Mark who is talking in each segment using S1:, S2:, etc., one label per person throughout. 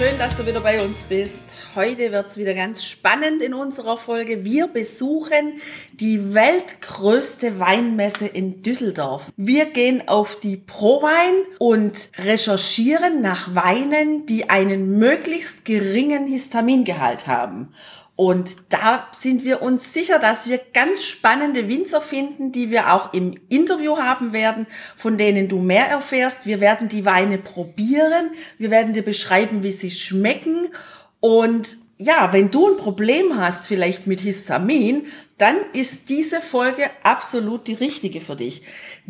S1: Schön, dass du wieder bei uns bist. Heute wird es wieder ganz spannend in unserer Folge. Wir besuchen die weltgrößte Weinmesse in Düsseldorf. Wir gehen auf die Prowein und recherchieren nach Weinen, die einen möglichst geringen Histamingehalt haben. Und da sind wir uns sicher, dass wir ganz spannende Winzer finden, die wir auch im Interview haben werden, von denen du mehr erfährst. Wir werden die Weine probieren. Wir werden dir beschreiben, wie sie schmecken. Und ja, wenn du ein Problem hast, vielleicht mit Histamin, dann ist diese Folge absolut die richtige für dich.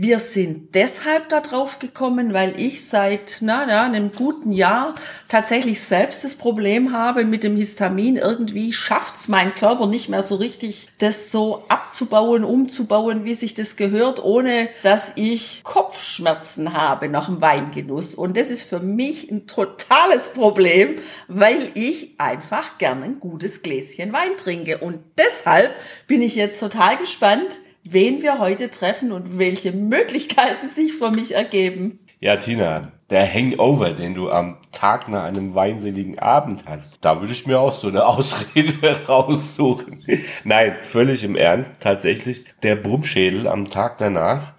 S1: Wir sind deshalb darauf gekommen, weil ich seit na, na, einem guten Jahr tatsächlich selbst das Problem habe mit dem Histamin. Irgendwie schafft's mein Körper nicht mehr so richtig, das so abzubauen, umzubauen, wie sich das gehört, ohne dass ich Kopfschmerzen habe nach dem Weingenuss. Und das ist für mich ein totales Problem, weil ich einfach gerne ein gutes Gläschen Wein trinke. Und deshalb bin bin ich jetzt total gespannt, wen wir heute treffen und welche Möglichkeiten sich für mich ergeben.
S2: Ja, Tina, der Hangover, den du am Tag nach einem weinseligen Abend hast, da würde ich mir auch so eine Ausrede raussuchen. Nein, völlig im Ernst, tatsächlich, der Brummschädel am Tag danach,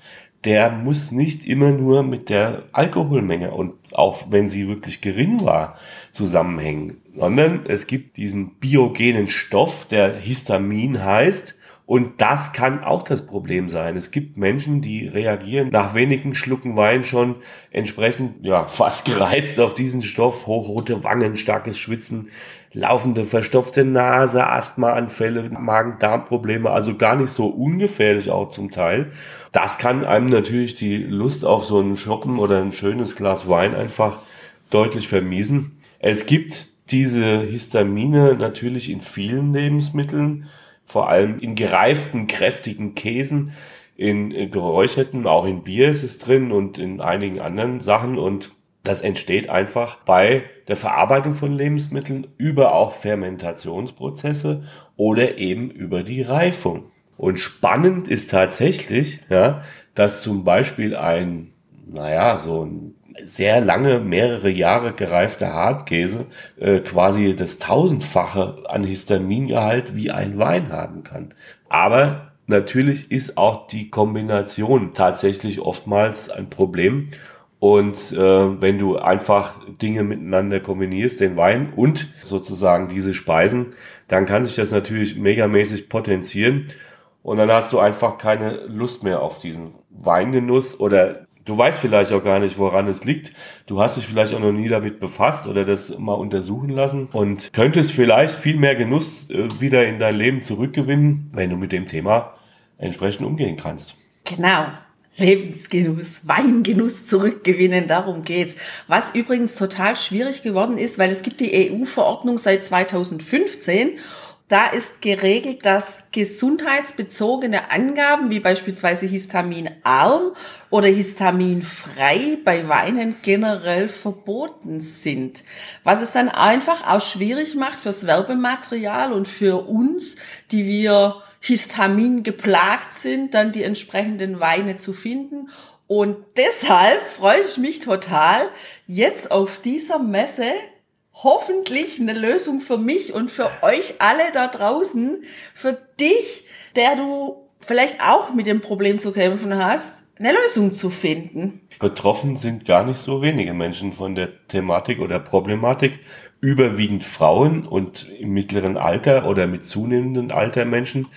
S2: der muss nicht immer nur mit der Alkoholmenge und auch wenn sie wirklich gering war, zusammenhängen sondern es gibt diesen biogenen Stoff, der Histamin heißt. Und das kann auch das Problem sein. Es gibt Menschen, die reagieren nach wenigen Schlucken Wein schon entsprechend, ja, fast gereizt auf diesen Stoff. Hochrote Wangen, starkes Schwitzen, laufende verstopfte Nase, Asthmaanfälle, Magen-Darm-Probleme, also gar nicht so ungefährlich auch zum Teil. Das kann einem natürlich die Lust auf so einen Shoppen oder ein schönes Glas Wein einfach deutlich vermiesen. Es gibt diese Histamine natürlich in vielen Lebensmitteln, vor allem in gereiften, kräftigen Käsen, in geräucherten, auch in Bier ist es drin und in einigen anderen Sachen und das entsteht einfach bei der Verarbeitung von Lebensmitteln über auch Fermentationsprozesse oder eben über die Reifung. Und spannend ist tatsächlich, ja, dass zum Beispiel ein, naja, so ein sehr lange, mehrere Jahre gereifter Hartkäse äh, quasi das tausendfache an Histamingehalt wie ein Wein haben kann. Aber natürlich ist auch die Kombination tatsächlich oftmals ein Problem. Und äh, wenn du einfach Dinge miteinander kombinierst, den Wein und sozusagen diese Speisen, dann kann sich das natürlich megamäßig potenzieren. Und dann hast du einfach keine Lust mehr auf diesen Weingenuss oder Du weißt vielleicht auch gar nicht, woran es liegt. Du hast dich vielleicht auch noch nie damit befasst oder das mal untersuchen lassen und könntest vielleicht viel mehr Genuss äh, wieder in dein Leben zurückgewinnen, wenn du mit dem Thema entsprechend umgehen kannst.
S1: Genau. Lebensgenuss, Weingenuss zurückgewinnen, darum geht's. Was übrigens total schwierig geworden ist, weil es gibt die EU-Verordnung seit 2015 da ist geregelt, dass gesundheitsbezogene Angaben wie beispielsweise histaminarm oder histaminfrei bei Weinen generell verboten sind. Was es dann einfach auch schwierig macht fürs Werbematerial und für uns, die wir Histamin geplagt sind, dann die entsprechenden Weine zu finden. Und deshalb freue ich mich total, jetzt auf dieser Messe hoffentlich eine Lösung für mich und für euch alle da draußen, für dich, der du vielleicht auch mit dem Problem zu kämpfen hast, eine Lösung zu finden.
S2: Betroffen sind gar nicht so wenige Menschen von der Thematik oder Problematik, überwiegend Frauen und im mittleren Alter oder mit zunehmendem Alter Menschen.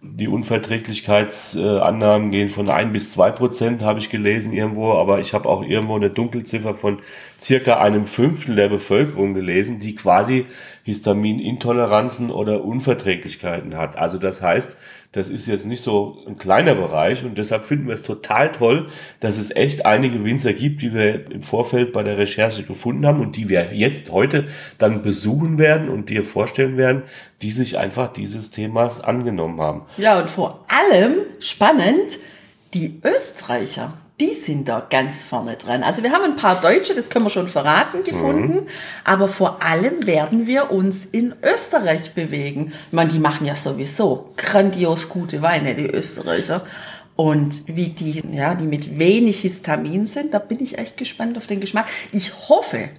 S2: Die Unverträglichkeitsannahmen gehen von ein bis zwei Prozent, habe ich gelesen irgendwo, aber ich habe auch irgendwo eine Dunkelziffer von circa einem Fünftel der Bevölkerung gelesen, die quasi Histaminintoleranzen oder Unverträglichkeiten hat. Also das heißt, das ist jetzt nicht so ein kleiner Bereich und deshalb finden wir es total toll, dass es echt einige Winzer gibt, die wir im Vorfeld bei der Recherche gefunden haben und die wir jetzt heute dann besuchen werden und dir vorstellen werden, die sich einfach dieses Themas angenommen haben.
S1: Ja, und vor allem spannend, die Österreicher, die sind da ganz vorne dran. Also wir haben ein paar Deutsche, das können wir schon verraten, gefunden, mhm. aber vor allem werden wir uns in Österreich bewegen. Ich meine, die machen ja sowieso grandios gute Weine, die Österreicher. Und wie die, ja, die mit wenig Histamin sind, da bin ich echt gespannt auf den Geschmack. Ich hoffe,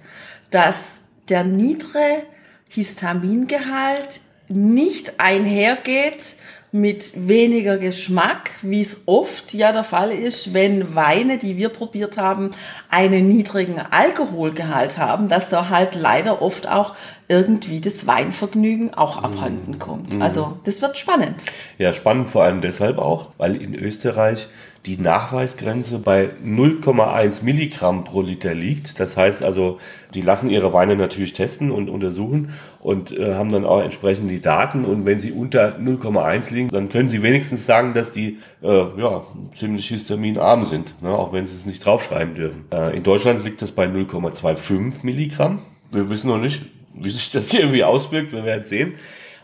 S1: dass der niedere Histamingehalt nicht einhergeht mit weniger Geschmack, wie es oft ja der Fall ist, wenn Weine, die wir probiert haben, einen niedrigen Alkoholgehalt haben, dass da halt leider oft auch irgendwie das Weinvergnügen auch abhanden kommt. Mm. Also das wird spannend.
S2: Ja, spannend vor allem deshalb auch, weil in Österreich die Nachweisgrenze bei 0,1 Milligramm pro Liter liegt. Das heißt also, die lassen ihre Weine natürlich testen und untersuchen und äh, haben dann auch entsprechend die Daten. Und wenn sie unter 0,1 liegen, dann können sie wenigstens sagen, dass die äh, ja, ziemlich histaminarm sind, ne, auch wenn sie es nicht draufschreiben dürfen. Äh, in Deutschland liegt das bei 0,25 Milligramm. Wir wissen noch nicht, wie sich das hier irgendwie auswirkt, wir werden sehen.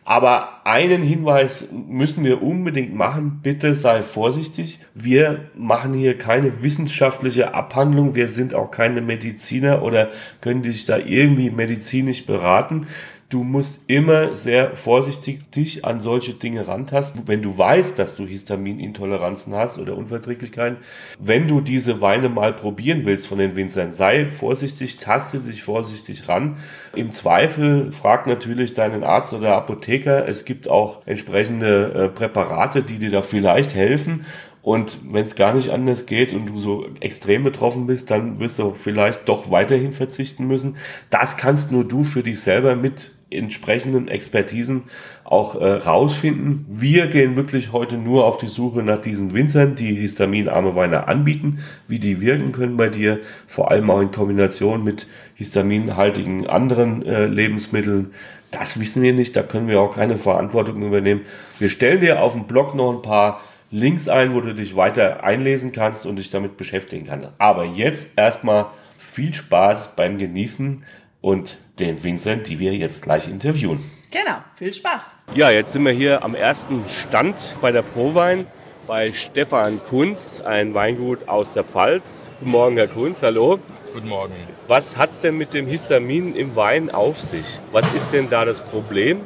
S2: Aber einen Hinweis müssen wir unbedingt machen. Bitte sei vorsichtig. Wir machen hier keine wissenschaftliche Abhandlung. Wir sind auch keine Mediziner oder können dich da irgendwie medizinisch beraten. Du musst immer sehr vorsichtig dich an solche Dinge rantasten, wenn du weißt, dass du Histaminintoleranzen hast oder Unverträglichkeiten. Wenn du diese Weine mal probieren willst von den Winzern, sei vorsichtig, taste dich vorsichtig ran. Im Zweifel frag natürlich deinen Arzt oder Apotheker. Es gibt auch entsprechende äh, Präparate, die dir da vielleicht helfen. Und wenn es gar nicht anders geht und du so extrem betroffen bist, dann wirst du vielleicht doch weiterhin verzichten müssen. Das kannst nur du für dich selber mit entsprechenden Expertisen auch äh, rausfinden. Wir gehen wirklich heute nur auf die Suche nach diesen Winzern, die histaminarme Weine anbieten, wie die wirken können bei dir, vor allem auch in Kombination mit histaminhaltigen anderen äh, Lebensmitteln. Das wissen wir nicht, da können wir auch keine Verantwortung übernehmen. Wir stellen dir auf dem Blog noch ein paar Links ein, wo du dich weiter einlesen kannst und dich damit beschäftigen kannst. Aber jetzt erstmal viel Spaß beim Genießen und den Winzern, die wir jetzt gleich interviewen.
S1: Genau, viel Spaß.
S2: Ja, jetzt sind wir hier am ersten Stand bei der Prowein bei Stefan Kunz, ein Weingut aus der Pfalz. Guten Morgen, Herr Kunz, hallo.
S3: Guten Morgen.
S2: Was hat es denn mit dem Histamin im Wein auf sich? Was ist denn da das Problem?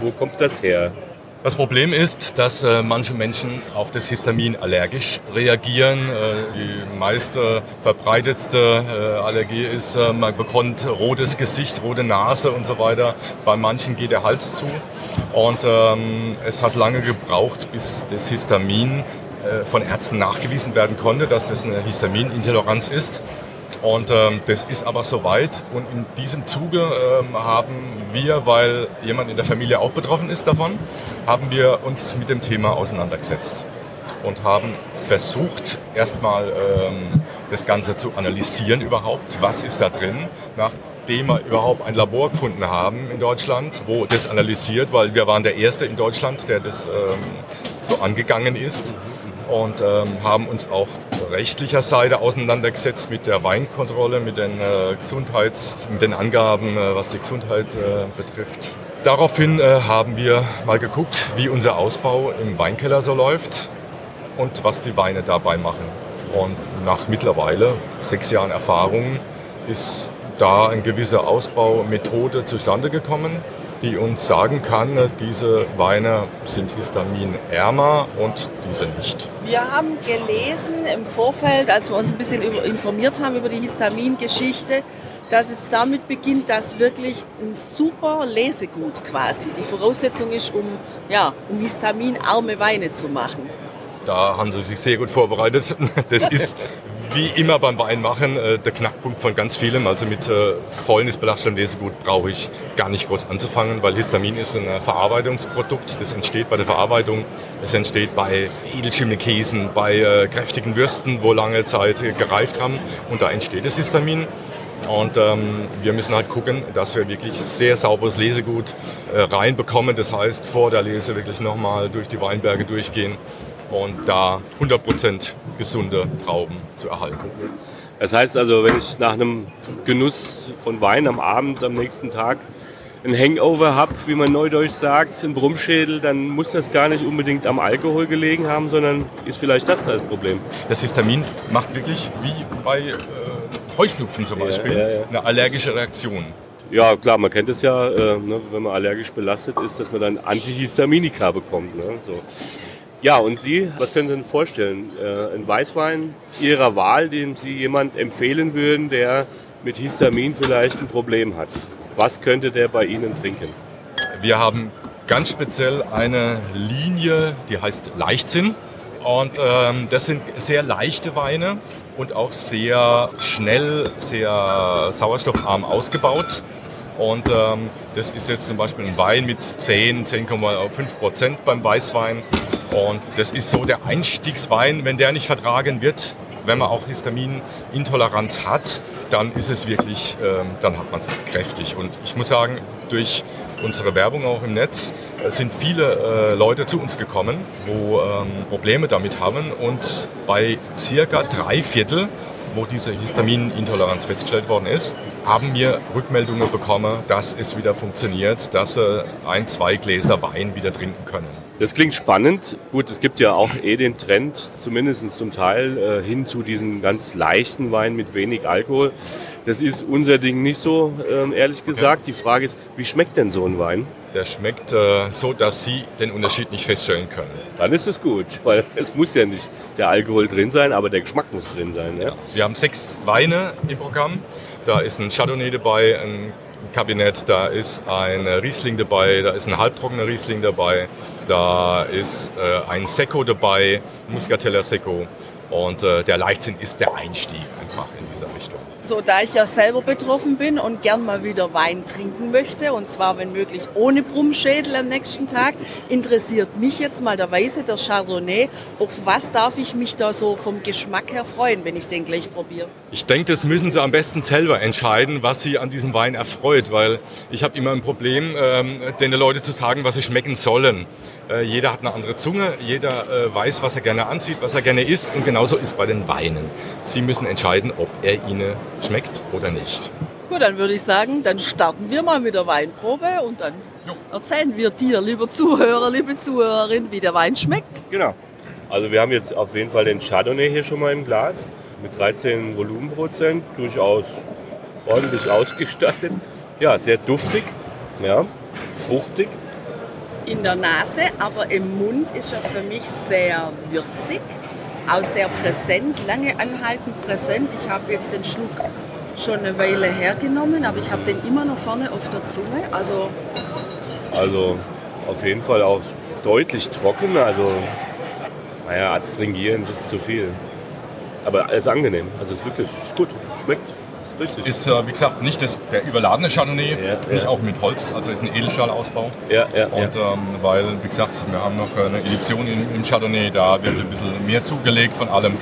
S2: Wo kommt das her?
S3: Das Problem ist, dass äh, manche Menschen auf das Histamin allergisch reagieren. Äh, die meiste verbreitetste äh, Allergie ist, äh, man bekommt rotes Gesicht, rote Nase und so weiter. Bei manchen geht der Hals zu. Und ähm, es hat lange gebraucht, bis das Histamin äh, von Ärzten nachgewiesen werden konnte, dass das eine Histaminintoleranz ist. Und ähm, das ist aber soweit. Und in diesem Zuge ähm, haben wir, weil jemand in der Familie auch betroffen ist davon, haben wir uns mit dem Thema auseinandergesetzt und haben versucht, erstmal ähm, das Ganze zu analysieren überhaupt. Was ist da drin? Nachdem wir überhaupt ein Labor gefunden haben in Deutschland, wo das analysiert, weil wir waren der Erste in Deutschland, der das ähm, so angegangen ist und ähm, haben uns auch rechtlicher Seite auseinandergesetzt mit der Weinkontrolle, mit den äh, Gesundheits, mit den Angaben, äh, was die Gesundheit äh, betrifft. Daraufhin äh, haben wir mal geguckt, wie unser Ausbau im Weinkeller so läuft und was die Weine dabei machen. Und nach mittlerweile sechs Jahren Erfahrung ist da eine gewisse Ausbaumethode zustande gekommen die uns sagen kann, diese Weine sind histaminärmer und diese nicht.
S1: Wir haben gelesen im Vorfeld, als wir uns ein bisschen informiert haben über die Histamingeschichte, dass es damit beginnt, dass wirklich ein super Lesegut quasi die Voraussetzung ist, um, ja, um histaminarme Weine zu machen.
S3: Da haben sie sich sehr gut vorbereitet. Das ist wie immer beim Weinmachen äh, der Knackpunkt von ganz vielem. Also mit äh, fäulnisbelastetem Lesegut brauche ich gar nicht groß anzufangen, weil Histamin ist ein Verarbeitungsprodukt. Das entsteht bei der Verarbeitung. Es entsteht bei Edelschimmelkäsen, bei äh, kräftigen Würsten, wo lange Zeit gereift haben. Und da entsteht das Histamin. Und ähm, wir müssen halt gucken, dass wir wirklich sehr sauberes Lesegut äh, reinbekommen. Das heißt, vor der Lese wirklich nochmal durch die Weinberge durchgehen und da 100% gesunde Trauben zu erhalten.
S2: Das heißt also, wenn ich nach einem Genuss von Wein am Abend, am nächsten Tag ein Hangover habe, wie man neudeutsch sagt, ein Brummschädel, dann muss das gar nicht unbedingt am Alkohol gelegen haben, sondern ist vielleicht das das Problem.
S3: Das Histamin macht wirklich wie bei äh, Heuschnupfen zum Beispiel
S2: ja, ja.
S3: eine allergische Reaktion.
S2: Ja, klar, man kennt es ja, äh, ne, wenn man allergisch belastet ist, dass man dann Antihistaminika bekommt. Ne, so. Ja, und Sie, was können Sie denn vorstellen? Äh, ein Weißwein Ihrer Wahl, dem Sie jemand empfehlen würden, der mit Histamin vielleicht ein Problem hat. Was könnte der bei Ihnen trinken?
S3: Wir haben ganz speziell eine Linie, die heißt Leichtsinn. Und ähm, das sind sehr leichte Weine und auch sehr schnell, sehr sauerstoffarm ausgebaut. Und ähm, das ist jetzt zum Beispiel ein Wein mit 10, 10,5 Prozent beim Weißwein. Und das ist so der Einstiegswein, wenn der nicht vertragen wird, wenn man auch Histaminintoleranz hat, dann ist es wirklich, ähm, dann hat man es kräftig. Und ich muss sagen, durch unsere Werbung auch im Netz äh, sind viele äh, Leute zu uns gekommen, wo ähm, Probleme damit haben. Und bei circa drei Viertel wo diese Histaminintoleranz festgestellt worden ist, haben wir Rückmeldungen bekommen, dass es wieder funktioniert, dass sie ein, zwei Gläser Wein wieder trinken können.
S2: Das klingt spannend. Gut, es gibt ja auch eh den Trend, zumindest zum Teil, äh, hin zu diesen ganz leichten Weinen mit wenig Alkohol. Das ist unser Ding nicht so, ähm, ehrlich gesagt. Die Frage ist, wie schmeckt denn so ein Wein?
S3: Der schmeckt äh, so, dass Sie den Unterschied nicht feststellen können.
S2: Dann ist es gut, weil es muss ja nicht der Alkohol drin sein, aber der Geschmack muss drin sein. Ja?
S3: Wir haben sechs Weine im Programm. Da ist ein Chardonnay dabei, ein Kabinett, da ist ein Riesling dabei, da ist ein halbtrockener Riesling dabei, da ist äh, ein Secco dabei, Muscatella Secco. Und äh, der Leichtsinn ist der Einstieg einfach in dieser Richtung.
S1: So, da ich ja selber betroffen bin und gern mal wieder Wein trinken möchte, und zwar wenn möglich ohne Brummschädel am nächsten Tag, interessiert mich jetzt mal der Weiße, der Chardonnay. Auf was darf ich mich da so vom Geschmack her freuen, wenn ich den gleich probiere?
S3: Ich denke, das müssen Sie am besten selber entscheiden, was Sie an diesem Wein erfreut, weil ich habe immer ein Problem, ähm, den Leuten zu sagen, was sie schmecken sollen. Äh, jeder hat eine andere Zunge, jeder äh, weiß, was er gerne anzieht, was er gerne isst und genauso ist bei den Weinen. Sie müssen entscheiden, ob er Ihnen schmeckt oder nicht.
S1: Gut, dann würde ich sagen, dann starten wir mal mit der Weinprobe und dann jo. erzählen wir dir, lieber Zuhörer, liebe Zuhörerin, wie der Wein schmeckt.
S2: Genau. Also wir haben jetzt auf jeden Fall den Chardonnay hier schon mal im Glas mit 13 Volumenprozent, durchaus ordentlich ausgestattet. Ja, sehr duftig, ja, fruchtig
S1: in der Nase, aber im Mund ist er für mich sehr würzig, auch sehr präsent, lange anhaltend präsent. Ich habe jetzt den Schluck schon eine Weile hergenommen, aber ich habe den immer noch vorne auf der Zunge. Also,
S2: also auf jeden Fall auch deutlich trocken, also naja, astringierend ist zu viel. Aber es ist angenehm, also es ist wirklich gut, schmeckt.
S3: Richtig. Ist, äh, wie gesagt, nicht das, der überladene Chardonnay, ja, nicht ja. auch mit Holz, also ist ein Edelstahlausbau.
S2: Ja, ja,
S3: Und ähm, weil, wie gesagt, wir haben noch eine Edition im, im Chardonnay, da wird ein bisschen mehr zugelegt von allem.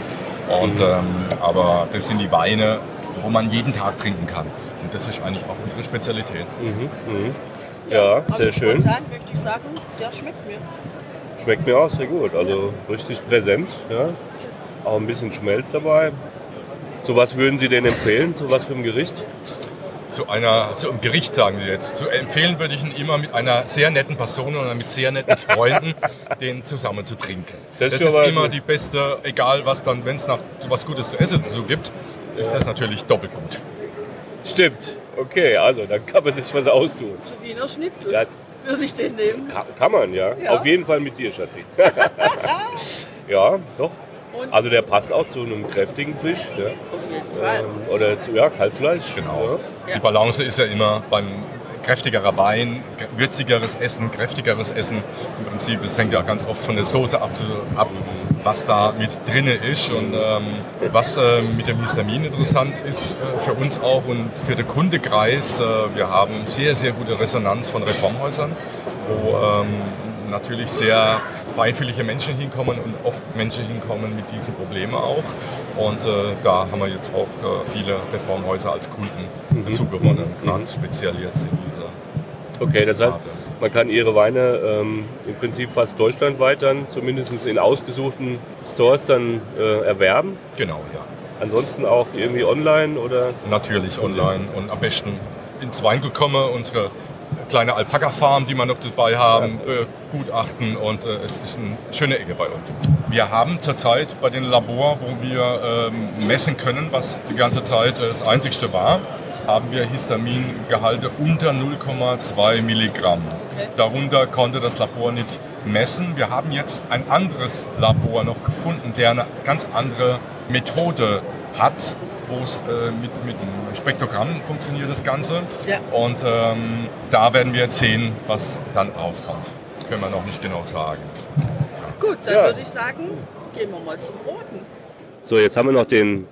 S3: Und, mhm. ähm, aber das sind die Weine, wo man jeden Tag trinken kann. Und das ist eigentlich auch unsere Spezialität.
S2: Mhm. Mhm. Ja,
S1: also
S2: sehr schön.
S1: Spontan möchte ich sagen, der schmeckt mir.
S2: Schmeckt mir auch sehr gut. Also richtig präsent. Ja. Auch ein bisschen Schmelz dabei. So was würden Sie denn empfehlen? So was für ein Gericht?
S3: Zu, einer, zu einem Gericht, sagen Sie jetzt. Zu empfehlen würde ich ihn immer mit einer sehr netten Person oder mit sehr netten Freunden, den zusammen zu trinken. Das, das ist, immer die beste, egal was dann, wenn es noch was Gutes zu essen dazu gibt, ist das natürlich doppelt gut.
S2: Stimmt. Okay, also dann kann man sich was aussuchen.
S1: Zu Wiener Schnitzel ja. würde ich den nehmen.
S2: Kann, kann man, ja. ja. Auf jeden Fall mit dir, Schatzi. ja, doch. Und also der passt auch zu einem kräftigen Fisch. Ja.
S1: Auf jeden Fall.
S2: Ähm, oder zu, ja, Kalbfleisch.
S3: Genau. Ja. Die Balance ist ja immer beim kräftigerer Wein, würzigeres Essen, kräftigeres Essen. Im Prinzip, es hängt ja ganz oft von der Soße ab, ab was da mit drin ist. Und ähm, was äh, mit dem Histamin interessant ist äh, für uns auch und für den Kundekreis, äh, wir haben sehr, sehr gute Resonanz von Reformhäusern, wo ähm, natürlich sehr feinfühlige Menschen hinkommen und oft Menschen hinkommen mit diesen Problemen auch. Und äh, da haben wir jetzt auch äh, viele Reformhäuser als Kunden mhm. zugewonnen, gerade mhm. speziell jetzt in dieser.
S2: Okay, das heißt, man kann ihre Weine ähm, im Prinzip fast deutschlandweit dann, zumindest in ausgesuchten Stores dann äh, erwerben.
S3: Genau, ja.
S2: Ansonsten auch irgendwie online oder?
S3: Natürlich online und am besten ins Weingut kommen, unsere kleine Alpaka-Farm, die wir noch dabei haben, äh, gutachten und äh, es ist eine schöne Ecke bei uns. Wir haben zurzeit bei den Labor, wo wir ähm, messen können, was die ganze Zeit äh, das einzigste war, haben wir Histamingehalte unter 0,2 Milligramm. Okay. Darunter konnte das Labor nicht messen. Wir haben jetzt ein anderes Labor noch gefunden, der eine ganz andere Methode hat, wo es äh, mit, mit dem Spektrogramm funktioniert das Ganze. Ja. Und ähm, da werden wir jetzt sehen, was dann rauskommt. Können wir noch nicht genau sagen.
S1: Gut, dann ja. würde ich sagen, gehen wir mal zum Roten.
S2: So, jetzt haben wir noch den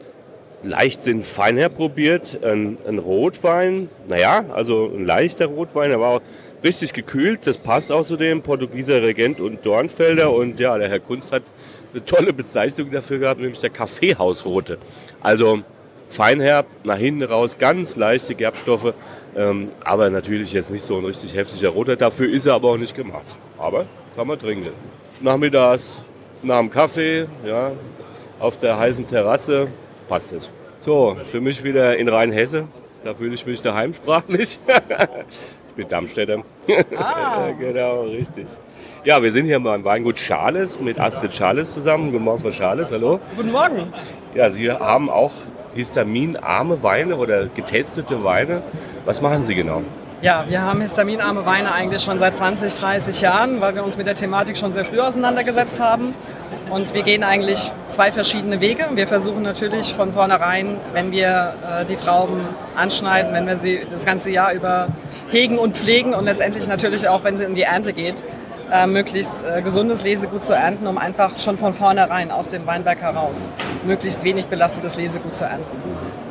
S2: Leichtsinn Feinherr probiert. Ein, ein Rotwein, naja, also ein leichter Rotwein, war auch richtig gekühlt. Das passt auch zu dem Portugieser Regent und Dornfelder. Und ja, der Herr Kunst hat eine tolle Bezeichnung dafür gehabt, nämlich der Kaffeehausrote. Also feinherb, nach hinten raus, ganz leichte Gerbstoffe, ähm, aber natürlich jetzt nicht so ein richtig heftiger Roter. Dafür ist er aber auch nicht gemacht. Aber kann man trinken. Nachmittags nach dem Kaffee, ja, auf der heißen Terrasse, passt es. So, für mich wieder in Rheinhesse. Da fühle ich mich daheim sprachlich. ich bin Darmstädter. Ah. genau, richtig. Ja, wir sind hier beim Weingut Schales mit Astrid Schales zusammen. Guten Morgen, Frau Schales, hallo.
S4: Guten Morgen.
S2: Ja, Sie haben auch histaminarme Weine oder getestete Weine. Was machen Sie genau?
S4: Ja, wir haben histaminarme Weine eigentlich schon seit 20, 30 Jahren, weil wir uns mit der Thematik schon sehr früh auseinandergesetzt haben. Und wir gehen eigentlich zwei verschiedene Wege. Wir versuchen natürlich von vornherein, wenn wir äh, die Trauben anschneiden, wenn wir sie das ganze Jahr über hegen und pflegen und letztendlich natürlich auch, wenn sie in die Ernte geht, äh, möglichst äh, gesundes Lesegut zu ernten, um einfach schon von vornherein aus dem Weinberg heraus möglichst wenig belastetes Lesegut zu ernten.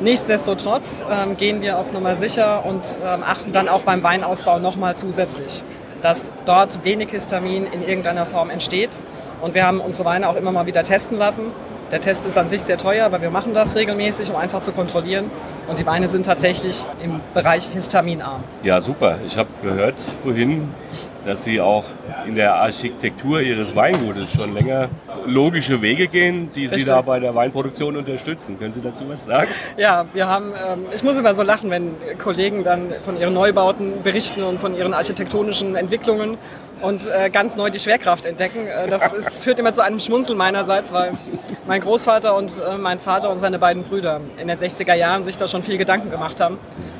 S4: Nichtsdestotrotz ähm, gehen wir auf Nummer sicher und ähm, achten dann auch beim Weinausbau nochmal zusätzlich, dass dort wenig Histamin in irgendeiner Form entsteht. Und wir haben unsere Weine auch immer mal wieder testen lassen. Der Test ist an sich sehr teuer, aber wir machen das regelmäßig, um einfach zu kontrollieren. Und die Weine sind tatsächlich im Bereich histaminarm.
S2: Ja, super. Ich habe gehört vorhin, dass Sie auch in der Architektur Ihres Weingutes schon länger logische Wege gehen, die Sie da bei der Weinproduktion unterstützen. Können Sie dazu was sagen?
S4: Ja, wir haben, ähm, ich muss immer so lachen, wenn Kollegen dann von ihren Neubauten berichten und von ihren architektonischen Entwicklungen und äh, ganz neu die Schwerkraft entdecken. Äh, das ist, führt immer zu einem Schmunzeln meinerseits, weil mein Großvater und äh, mein Vater und seine beiden Brüder in den 60er Jahren sich da schon viel Gedanken gemacht haben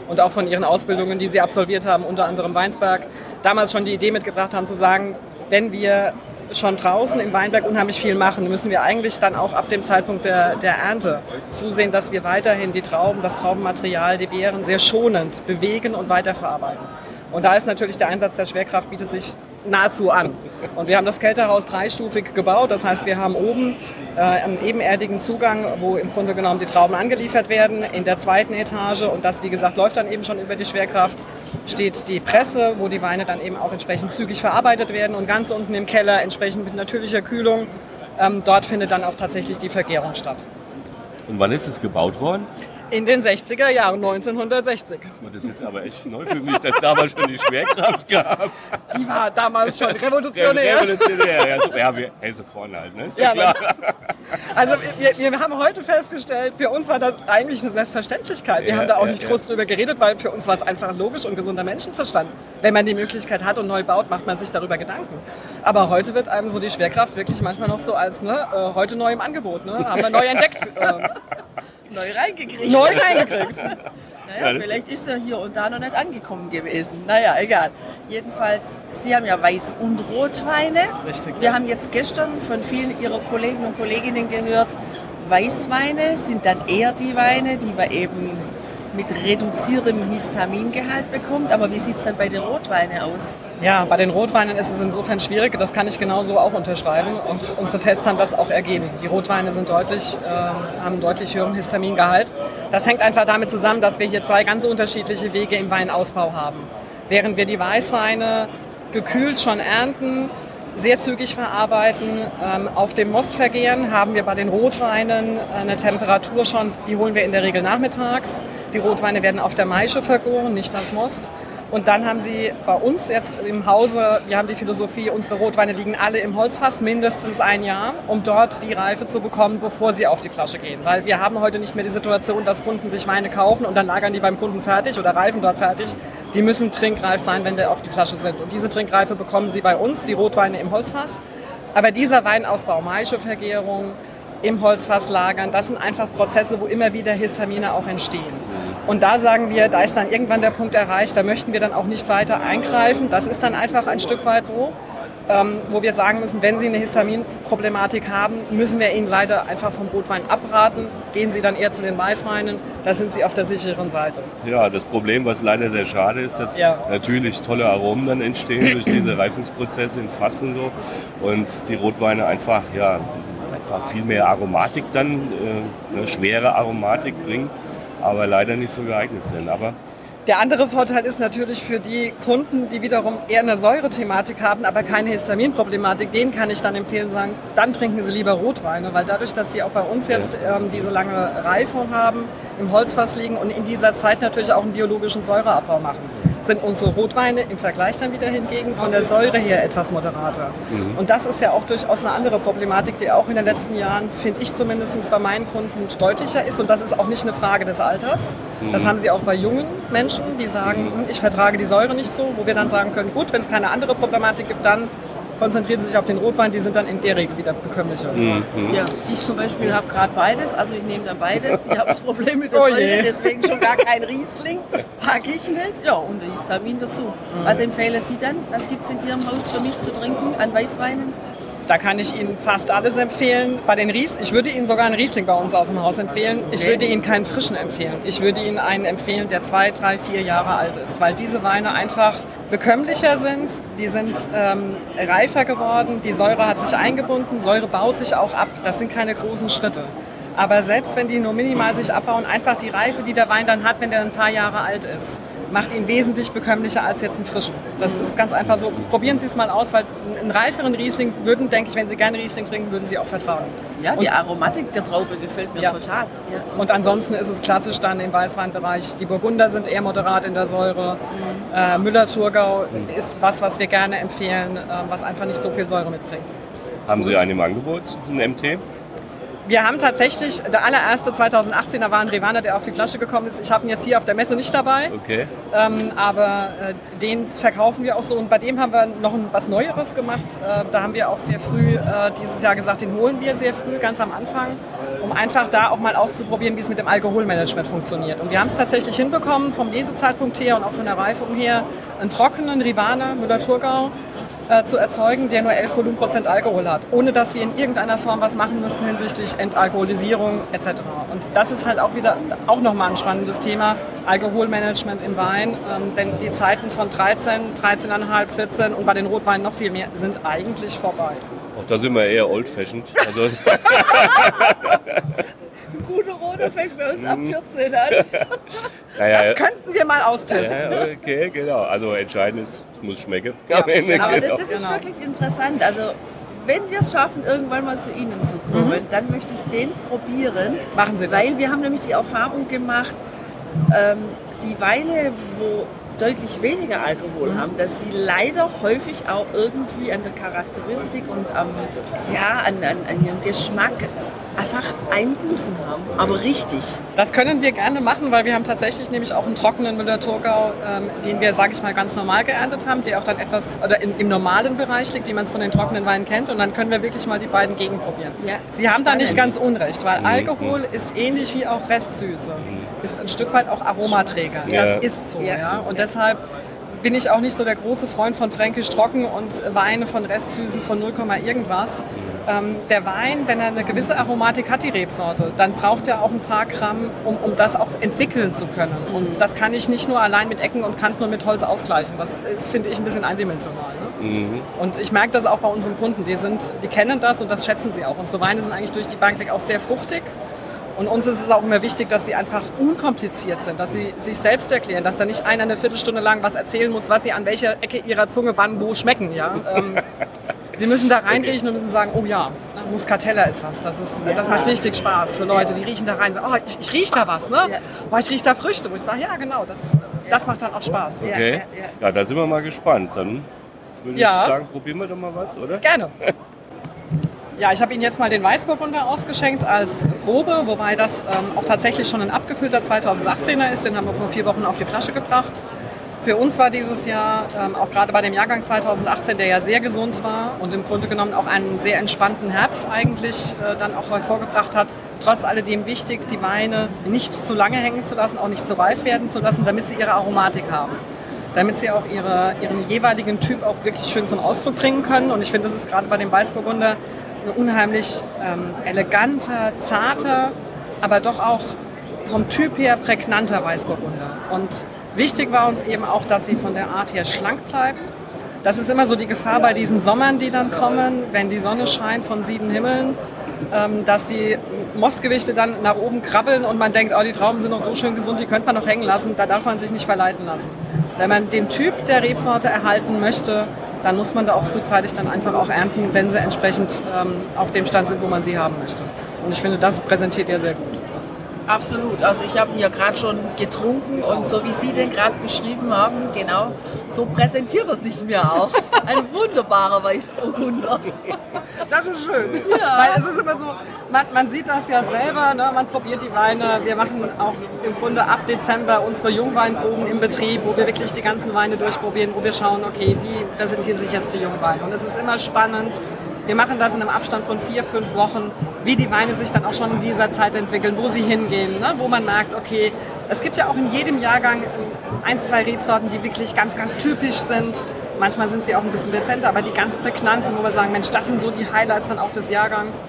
S4: und auch von ihren Ausbildungen, die sie absolviert haben, unter anderem Weinsberg, damals schon die Idee mitgebracht haben zu sagen, wenn wir schon draußen im Weinberg unheimlich viel machen, müssen wir eigentlich dann auch ab dem Zeitpunkt der, der Ernte zusehen, dass wir weiterhin die Trauben, das Traubenmaterial, die Beeren sehr schonend bewegen und weiterverarbeiten. Und da ist natürlich der Einsatz der Schwerkraft bietet sich nahezu an. Und wir haben das Kälterhaus dreistufig gebaut. Das heißt, wir haben oben äh, einen ebenerdigen Zugang, wo im Grunde genommen die Trauben angeliefert werden. In der zweiten Etage, und das wie gesagt läuft dann eben schon über die Schwerkraft, steht die Presse, wo die Weine dann eben auch entsprechend zügig verarbeitet werden. Und ganz unten im Keller, entsprechend mit natürlicher Kühlung, ähm, dort findet dann auch tatsächlich die Vergärung statt.
S2: Und wann ist es gebaut worden?
S4: In den 60er Jahren, 1960.
S2: Das ist jetzt aber echt neu für mich, dass damals schon die Schwerkraft gab.
S4: Die war damals schon revolutionär.
S2: revolutionär, ja, so, ja wir Hesse vorne halt, ne? Ist ja,
S4: ja Also wir, wir, haben heute festgestellt, für uns war das eigentlich eine Selbstverständlichkeit. Wir ja, haben da auch nicht groß drüber geredet, weil für uns war es einfach logisch und gesunder Menschenverstand. Wenn man die Möglichkeit hat und neu baut, macht man sich darüber Gedanken. Aber heute wird einem so die Schwerkraft wirklich manchmal noch so als, ne, äh, heute neu im Angebot, ne? haben wir neu entdeckt.
S1: Neu reingekriegt.
S4: Neu reingekriegt.
S1: naja, ja, vielleicht ist er hier und da noch nicht angekommen gewesen. Naja, egal. Jedenfalls, Sie haben ja Weiß- und Rotweine.
S4: Richtig.
S1: Wir haben jetzt gestern von vielen Ihrer Kollegen und Kolleginnen gehört, Weißweine sind dann eher die Weine, die wir eben mit reduziertem Histamingehalt bekommt. Aber wie sieht es dann bei den Rotweinen aus?
S4: Ja, bei den Rotweinen ist es insofern schwierig, das kann ich genauso auch unterschreiben und unsere Tests haben das auch ergeben. Die Rotweine sind deutlich, äh, haben einen deutlich höheren Histamingehalt. Das hängt einfach damit zusammen, dass wir hier zwei ganz unterschiedliche Wege im Weinausbau haben. Während wir die Weißweine gekühlt schon ernten, sehr zügig verarbeiten. Ähm, auf dem Mostvergehen haben wir bei den Rotweinen eine Temperatur schon, die holen wir in der Regel nachmittags. Die Rotweine werden auf der Maische vergoren, nicht als Most. Und dann haben sie bei uns jetzt im Hause, wir haben die Philosophie, unsere Rotweine liegen alle im Holzfass mindestens ein Jahr, um dort die Reife zu bekommen, bevor sie auf die Flasche gehen. Weil wir haben heute nicht mehr die Situation, dass Kunden sich Weine kaufen und dann lagern die beim Kunden fertig oder reifen dort fertig. Die müssen trinkreif sein, wenn die auf die Flasche sind. Und diese Trinkreife bekommen sie bei uns, die Rotweine im Holzfass. Aber dieser Weinausbau, Maischevergärung, im Holzfass lagern, das sind einfach Prozesse, wo immer wieder Histamine auch entstehen. Und da sagen wir, da ist dann irgendwann der Punkt erreicht, da möchten wir dann auch nicht weiter eingreifen. Das ist dann einfach ein Stück weit so, ähm, wo wir sagen müssen, wenn Sie eine Histaminproblematik haben, müssen wir Ihnen leider einfach vom Rotwein abraten. Gehen Sie dann eher zu den Weißweinen, da sind Sie auf der sicheren Seite.
S2: Ja, das Problem, was leider sehr schade ist, dass ja. natürlich tolle Aromen dann entstehen durch diese Reifungsprozesse in Fassen so und die Rotweine einfach, ja, einfach viel mehr Aromatik dann, äh, schwere Aromatik bringen aber leider nicht so geeignet sind. Aber
S4: der andere Vorteil ist natürlich für die Kunden, die wiederum eher eine Säurethematik haben, aber keine Histaminproblematik, denen kann ich dann empfehlen, sagen, dann trinken sie lieber Rotweine, weil dadurch, dass die auch bei uns jetzt ähm, diese lange Reifung haben, im Holzfass liegen und in dieser Zeit natürlich auch einen biologischen Säureabbau machen sind unsere Rotweine im Vergleich dann wieder hingegen von der Säure her etwas moderater. Mhm. Und das ist ja auch durchaus eine andere Problematik, die auch in den letzten Jahren, finde ich zumindest bei meinen Kunden deutlicher ist. Und das ist auch nicht eine Frage des Alters. Mhm. Das haben sie auch bei jungen Menschen, die sagen, ich vertrage die Säure nicht so, wo wir dann sagen können, gut, wenn es keine andere Problematik gibt, dann konzentrieren sie sich auf den Rotwein, die sind dann in der Regel wieder bekömmlicher. Mhm.
S1: Ja, ich zum Beispiel habe gerade beides, also ich nehme dann beides. Ich habe das Problem mit der oh Säure, deswegen schon gar kein Riesling, packe ich nicht. Ja, und der Histamin dazu. Mhm. Was empfehlen Sie dann? Was gibt es in Ihrem Haus für mich zu trinken an Weißweinen?
S4: Da kann ich Ihnen fast alles empfehlen. Bei den Ries, ich würde Ihnen sogar einen Riesling bei uns aus dem Haus empfehlen. Okay. Ich würde Ihnen keinen frischen empfehlen. Ich würde Ihnen einen empfehlen, der zwei, drei, vier Jahre alt ist, weil diese Weine einfach bekömmlicher sind. Die sind ähm, reifer geworden. Die Säure hat sich eingebunden. Säure baut sich auch ab. Das sind keine großen Schritte. Aber selbst wenn die nur minimal sich abbauen, einfach die Reife, die der Wein dann hat, wenn der ein paar Jahre alt ist macht ihn wesentlich bekömmlicher als jetzt einen frischen. Das ist ganz einfach so. Probieren Sie es mal aus, weil einen reiferen Riesling würden, denke ich, wenn Sie gerne Riesling trinken, würden Sie auch vertragen.
S1: Ja, die Aromatik der Traube gefällt mir ja. total.
S4: Ja. Und ansonsten ist es klassisch dann im Weißweinbereich. Die Burgunder sind eher moderat in der Säure. Mhm. Äh, Müller-Thurgau ist was, was wir gerne empfehlen, äh, was einfach nicht so viel Säure mitbringt.
S2: Haben Sie einen im Angebot, ein MT?
S4: Wir haben tatsächlich, der allererste 2018er war ein Rivaner, der auf die Flasche gekommen ist. Ich habe ihn jetzt hier auf der Messe nicht dabei.
S2: Okay.
S4: Ähm, aber äh, den verkaufen wir auch so. Und bei dem haben wir noch ein, was Neueres gemacht. Äh, da haben wir auch sehr früh äh, dieses Jahr gesagt, den holen wir sehr früh, ganz am Anfang, um einfach da auch mal auszuprobieren, wie es mit dem Alkoholmanagement funktioniert. Und wir haben es tatsächlich hinbekommen, vom Lesezeitpunkt her und auch von der Reifung her, einen trockenen Rivaner Müller-Thurgau äh, zu erzeugen, der nur 11 Volumenprozent Alkohol hat, ohne dass wir in irgendeiner Form was machen müssen hinsichtlich Entalkoholisierung etc. Und das ist halt auch wieder auch nochmal ein spannendes Thema, Alkoholmanagement im Wein, ähm, denn die Zeiten von 13, 13,5, 14 und bei den Rotweinen noch viel mehr sind eigentlich vorbei.
S2: Auch da sind wir eher old-fashioned. Also
S1: Gute Rote fängt bei uns ab 14 mhm. an.
S4: Naja, das könnten wir mal austesten.
S2: Ja, okay, genau. Also entscheidend ist, es muss schmecken.
S1: Ja. Ende, Aber genau. das, das, ist wirklich interessant. Also wenn wir es schaffen, irgendwann mal zu Ihnen zu kommen, mhm. dann möchte ich den probieren.
S4: Machen Sie
S1: das. Weil wir haben nämlich die Erfahrung gemacht, ähm, die Weine, wo deutlich weniger Alkohol mhm. haben, dass sie leider häufig auch irgendwie an der Charakteristik und am, ja, an, an, an ihrem Geschmack einfach Einbußen haben, aber richtig.
S4: Das können wir gerne machen, weil wir haben tatsächlich nämlich auch einen trockenen Müller-Thurgau, ähm, den wir, sage ich mal, ganz normal geerntet haben, der auch dann etwas oder in, im normalen Bereich liegt, wie man es von den trockenen Weinen kennt. Und dann können wir wirklich mal die beiden gegenprobieren. Ja, Sie haben da nicht ganz unrecht, weil. Alkohol ist ähnlich wie auch Restsüße, ist ein Stück weit auch Aromaträger. Ja. Das ist so. Ja. ja. Und deshalb bin ich auch nicht so der große Freund von Fränkisch Trocken und Weine von Restsüßen von 0, irgendwas. Ähm, der Wein, wenn er eine gewisse Aromatik hat, die Rebsorte, dann braucht er auch ein paar Gramm, um, um das auch entwickeln zu können. Und das kann ich nicht nur allein mit Ecken und Kanten und mit Holz ausgleichen. Das ist, finde ich, ein bisschen eindimensional. Ne? Mhm. Und ich merke das auch bei unseren Kunden. Die, sind, die kennen das und das schätzen sie auch. Unsere Weine sind eigentlich durch die Bank weg auch sehr fruchtig. Und uns ist es auch immer wichtig, dass sie einfach unkompliziert sind, dass sie sich selbst erklären, dass da nicht einer eine Viertelstunde lang was erzählen muss, was sie an welcher Ecke ihrer Zunge wann wo schmecken. Ja? Ähm, Sie müssen da reinriechen und müssen sagen, oh ja, Muscatella ist was. Das, ist, das macht richtig Spaß für Leute, die riechen da rein. Oh, ich, ich rieche da was, ne?
S1: Ja.
S4: Oh, ich rieche da Früchte. Wo ich sage, ja genau, das, das macht dann auch Spaß.
S1: Ja,
S2: Okay.
S1: ja, ja.
S2: Ja, da sind wir mal gespannt. Dann würde
S4: Ja.
S2: ich sagen, probieren wir doch mal was, oder?
S4: Gerne. Ja, ich habe Ihnen jetzt mal den Weißburgunder ausgeschenkt als Probe, wobei das ähm, auch tatsächlich schon ein abgefüllter 2018er ist. Den haben wir vor vier Wochen auf die Flasche gebracht. Für uns war dieses Jahr, ähm, auch gerade bei dem Jahrgang 2018, der ja sehr gesund war und im Grunde genommen auch einen sehr entspannten Herbst eigentlich äh, dann auch hervorgebracht hat, trotz alledem wichtig, die Weine nicht zu lange hängen zu lassen, auch nicht zu reif werden zu lassen, damit sie ihre Aromatik haben damit sie auch ihre, ihren jeweiligen Typ auch wirklich schön zum Ausdruck bringen können. Und ich finde, das ist gerade bei dem Weißburgunder ein unheimlich ähm, eleganter, zarter, aber doch auch vom Typ her prägnanter Weißburgunder. Und wichtig war uns eben auch, dass sie von der Art her schlank bleiben. Das ist immer so die Gefahr bei diesen Sommern, die dann kommen, wenn die Sonne scheint von sieben Himmeln, ähm, dass die Mostgewichte dann nach oben krabbeln und man denkt, oh, die Trauben sind noch so schön gesund, die könnte man noch hängen lassen. Da darf man sich nicht verleiten lassen. Wenn man den Typ der Rebsorte erhalten möchte, dann muss man da auch frühzeitig dann einfach auch ernten, wenn sie entsprechend ähm, auf dem Stand sind, wo man sie haben möchte. Und ich finde, das präsentiert er sehr gut.
S1: Absolut. Also ich habe ihn ja gerade schon getrunken und so wie Sie den gerade beschrieben haben, genau so präsentiert er sich mir auch. Ein wunderbarer Weißburgunder.
S4: Das ist schön. Weil es ist immer so, man, man sieht das ja selber, ne? man probiert die Weine. Wir machen auch im Grunde ab Dezember unsere Jungweinproben im Betrieb, wo wir wirklich die ganzen Weine durchprobieren, wo wir schauen, okay, wie präsentieren sich jetzt die Jungweine. Und es ist immer spannend. Wir machen das in einem Abstand von vier, fünf Wochen, wie die Weine sich dann auch schon in dieser Zeit entwickeln, wo sie hingehen, ne? wo man merkt, okay, es gibt ja auch in jedem Jahrgang ein, zwei Rebsorten, die wirklich ganz, ganz typisch sind. Manchmal sind sie auch ein bisschen dezenter, aber die ganz prägnant sind, wo wir sagen, Mensch, das sind so die Highlights dann auch des Jahrgangs.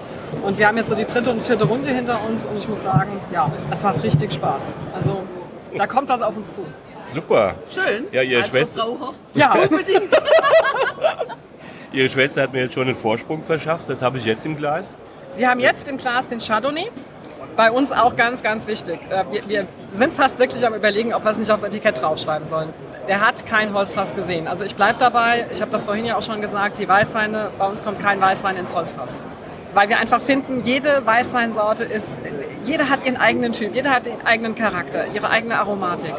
S4: Und wir haben jetzt so die dritte und vierte Runde hinter uns und ich muss sagen, ja, es macht richtig Spaß. Also da kommt was auf uns zu.
S2: Super.
S1: Schön.
S2: Ja, Ihre
S1: Als
S2: Schwester-
S1: Verbraucher.
S4: Ja,
S1: Unbedingt.
S2: Ihre Schwester hat mir jetzt schon einen Vorsprung verschafft. Das habe ich jetzt im Glas.
S4: Sie haben jetzt im Glas den Chardonnay. Bei uns auch ganz, ganz wichtig. Äh, Wir, wir sind fast wirklich am Überlegen, ob wir es nicht aufs Etikett draufschreiben sollen. Der hat kein Holzfass gesehen. Also ich bleibe dabei, ich habe das vorhin ja auch schon gesagt, die Weißweine, bei uns kommt kein Weißwein ins Holzfass. Weil wir einfach finden, jede Weißweinsorte ist, jeder hat ihren eigenen Typ, jeder hat ihren eigenen Charakter, ihre eigene Aromatik.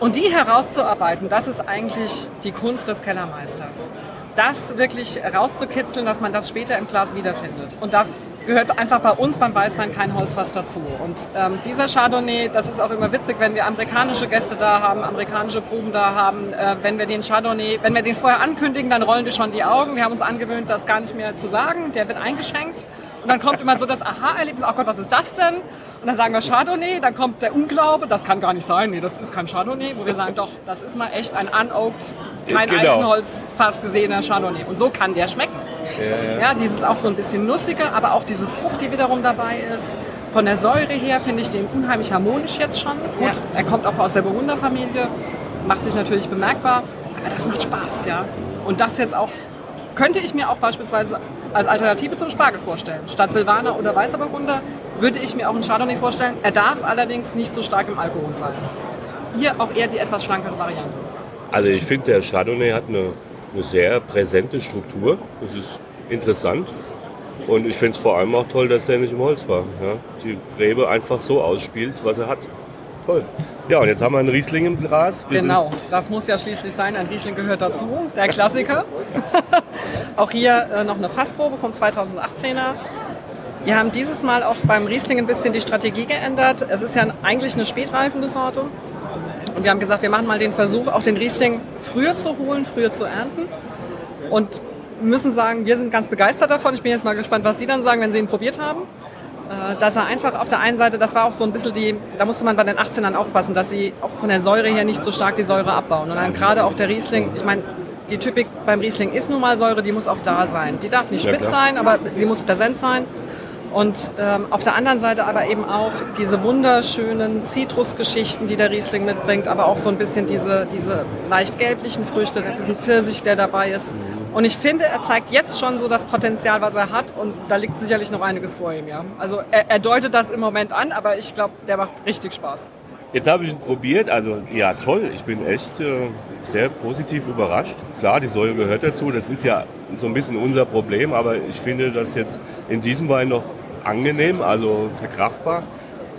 S4: Und die herauszuarbeiten, das ist eigentlich die Kunst des Kellermeisters. Das wirklich rauszukitzeln, dass man das später im Glas wiederfindet. Und da gehört einfach bei uns beim Weißwein kein Holzfass dazu. Und ähm, dieser Chardonnay, das ist auch immer witzig, wenn wir amerikanische Gäste da haben, amerikanische Proben da haben, äh, wenn wir den Chardonnay, wenn wir den vorher ankündigen, dann rollen wir schon die Augen. Wir haben uns angewöhnt, das gar nicht mehr zu sagen. Der wird eingeschenkt. Und dann kommt immer so das Aha-Erlebnis, oh Gott, was ist das denn? Und dann sagen wir Chardonnay, dann kommt der Unglaube, das kann gar nicht sein, nee, das ist kein Chardonnay, wo wir sagen, doch, das ist mal echt ein unoaked, kein
S2: Genau.
S4: Eichenholz-Fass gesehener Chardonnay. Und so kann der schmecken. Ja, dieses auch so ein bisschen nussige, aber auch diese Frucht, die wiederum dabei ist. Von der Säure her finde ich den unheimlich harmonisch jetzt schon. Gut,
S1: Ja.
S4: er kommt auch aus der Burgunderfamilie, macht sich natürlich bemerkbar, aber das macht Spaß, ja. Und das jetzt auch, könnte ich mir auch beispielsweise als Alternative zum Spargel vorstellen. Statt Silvaner oder Weißer Burgunder würde ich mir auch einen Chardonnay vorstellen. Er darf allerdings nicht so stark im Alkohol sein. Hier auch eher die etwas schlankere Variante.
S2: Also ich finde, der Chardonnay hat eine, eine sehr präsente Struktur. Das ist interessant. Und ich finde es vor allem auch toll, dass er nicht im Holz war. Ja? Die Rebe einfach so ausspielt, was er hat. Toll. Ja, und jetzt haben wir einen Riesling im Glas. Wir
S4: Genau, das muss ja schließlich sein. Ein Riesling gehört dazu, der Klassiker. auch hier äh, noch eine Fassprobe vom 2018er. Wir haben dieses Mal auch beim Riesling ein bisschen die Strategie geändert. Es ist ja eigentlich eine spätreifende Sorte. Und wir haben gesagt, wir machen mal den Versuch, auch den Riesling früher zu holen, früher zu ernten. Und müssen sagen, wir sind ganz begeistert davon. Ich bin jetzt mal gespannt, was Sie dann sagen, wenn Sie ihn probiert haben. Äh, Dass er einfach auf der einen Seite, das war auch so ein bisschen die, da musste man bei den 18ern aufpassen, dass sie auch von der Säure her nicht so stark die Säure abbauen. Und dann gerade auch der Riesling, ich meine, die Typik beim Riesling ist nun mal Säure, die muss auch da sein. Die darf nicht
S2: Ja,
S4: spitz
S2: klar.
S4: sein, aber sie muss präsent sein. Und ähm, auf der anderen Seite aber eben auch diese wunderschönen Zitrusgeschichten, die der Riesling mitbringt, aber auch so ein bisschen diese, diese leicht gelblichen Früchte, diesen Pfirsich, der dabei ist. Und ich finde, er zeigt jetzt schon so das Potenzial, was er hat und da liegt sicherlich noch einiges vor ihm. Ja. Also er, er deutet das im Moment an, aber ich glaube, der macht richtig Spaß.
S2: Jetzt habe ich ihn probiert, also ja toll, ich bin echt äh, sehr positiv überrascht. Klar, die Säure gehört dazu, das ist ja so ein bisschen unser Problem, aber ich finde das jetzt in diesem Wein noch angenehm, also verkraftbar.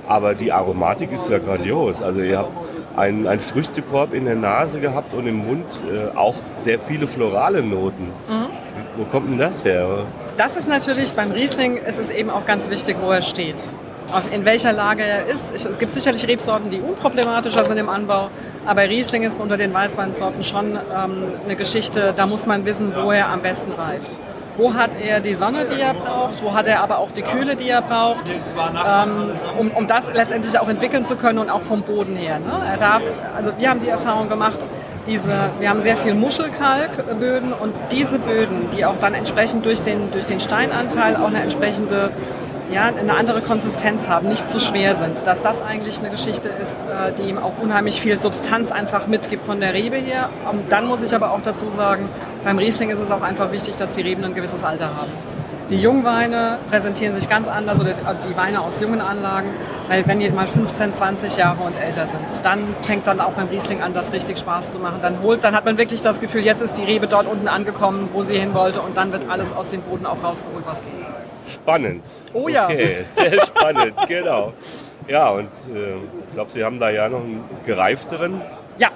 S2: Aber die Aromatik ist ja grandios. Also ihr habt einen, einen Früchtekorb in der Nase gehabt und im Mund äh, auch sehr viele florale Noten. Mhm. Wo kommt denn das her?
S4: Das ist natürlich beim Riesling, ist es eben auch ganz wichtig, wo er steht in welcher Lage er ist. es gibt sicherlich Rebsorten, die unproblematischer sind im Anbau, aber Riesling ist unter den Weißweinsorten schon ähm, eine Geschichte, da muss man wissen, wo er am besten reift. Wo hat er die Sonne, die er braucht? Wo hat er aber auch die Kühle, die er braucht? Ähm, um, um das letztendlich auch entwickeln zu können und auch vom Boden her. Ne? Er darf, also wir haben die Erfahrung gemacht, diese, wir haben sehr viel Muschelkalkböden und diese Böden, die auch dann entsprechend durch den, durch den Steinanteil auch eine entsprechende ja, eine andere Konsistenz haben, nicht zu schwer sind. Dass das eigentlich eine Geschichte ist, äh, die ihm auch unheimlich viel Substanz einfach mitgibt von der Rebe her. Und dann muss ich aber auch dazu sagen, beim Riesling ist es auch einfach wichtig, dass die Reben ein gewisses Alter haben. Die Jungweine präsentieren sich ganz anders oder die Weine aus jungen Anlagen, weil wenn die mal 15, 20 Jahre und älter sind, dann fängt dann auch beim Riesling an, das richtig Spaß zu machen. Dann holt, dann hat man wirklich das Gefühl, jetzt ist die Rebe dort unten angekommen, wo sie hin wollte und dann wird alles aus dem Boden auch rausgeholt, was geht.
S2: Spannend.
S4: Oh ja.
S2: Okay, sehr spannend, genau. Ja, und äh, ich glaube, Sie haben da ja noch einen gereifteren.
S4: Ja.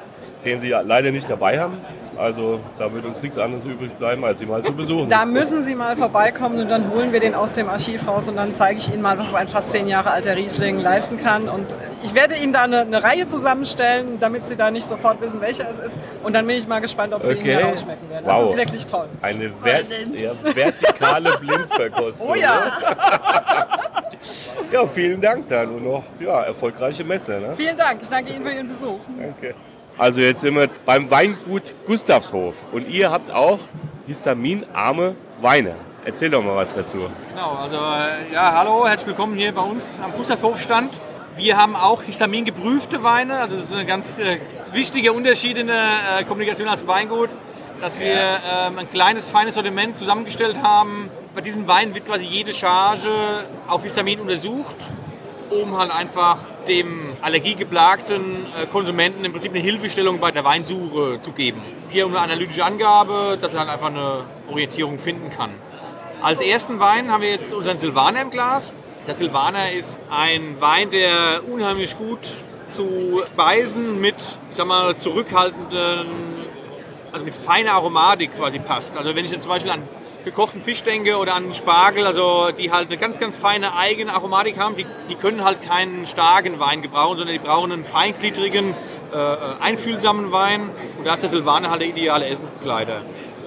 S2: Den Sie leider nicht dabei haben. Also da wird uns nichts anderes übrig bleiben, als Sie mal zu besuchen.
S4: Da müssen Sie mal vorbeikommen und dann holen wir den aus dem Archiv raus und dann zeige ich Ihnen mal, was so ein fast zehn Jahre alter Riesling leisten kann. Und ich werde Ihnen da eine, eine Reihe zusammenstellen, damit Sie da nicht sofort wissen, welcher es ist. Und dann bin ich mal gespannt, ob Sie okay. ihn herausschmecken werden. Das wow. ist wirklich toll.
S2: Eine vert ja, vertikale Blindverkostung.
S4: Oh ja.
S2: ja, vielen Dank dann und noch ja, erfolgreiche Messe. Ne?
S4: Vielen Dank. Ich danke Ihnen für Ihren Besuch.
S2: Danke. Also jetzt sind wir beim Weingut Gustavshof und ihr habt auch histaminarme Weine. Erzähl doch mal was dazu.
S5: Genau, also äh, ja, hallo, herzlich willkommen hier bei uns am Gustavshofstand. Wir haben auch histamingeprüfte Weine, also das ist ein ganz äh, wichtiger Unterschied in der äh, Kommunikation als Weingut, dass wir ähm, ein kleines, feines Sortiment zusammengestellt haben. Bei diesen Weinen wird quasi jede Charge auf Histamin untersucht, um halt einfach dem allergiegeplagten äh, Konsumenten im Prinzip eine Hilfestellung bei der Weinsuche zu geben. Hier eine analytische Angabe, dass er halt einfach eine Orientierung finden kann. Als ersten Wein haben wir jetzt unseren Silvaner im Glas. Der Silvaner ist ein Wein, der unheimlich gut zu Speisen mit, ich sag mal, zurückhaltenden, also mit feiner Aromatik quasi passt. Also wenn ich jetzt zum Beispiel an gekochten Fisch denke oder an Spargel, also die halt eine ganz, ganz feine eigene Aromatik haben, die, die können halt keinen starken Wein gebrauchen, sondern die brauchen einen feingliedrigen, äh, äh einfühlsamen Wein. Und da ist der Silvaner halt der ideale Essensbegleiter.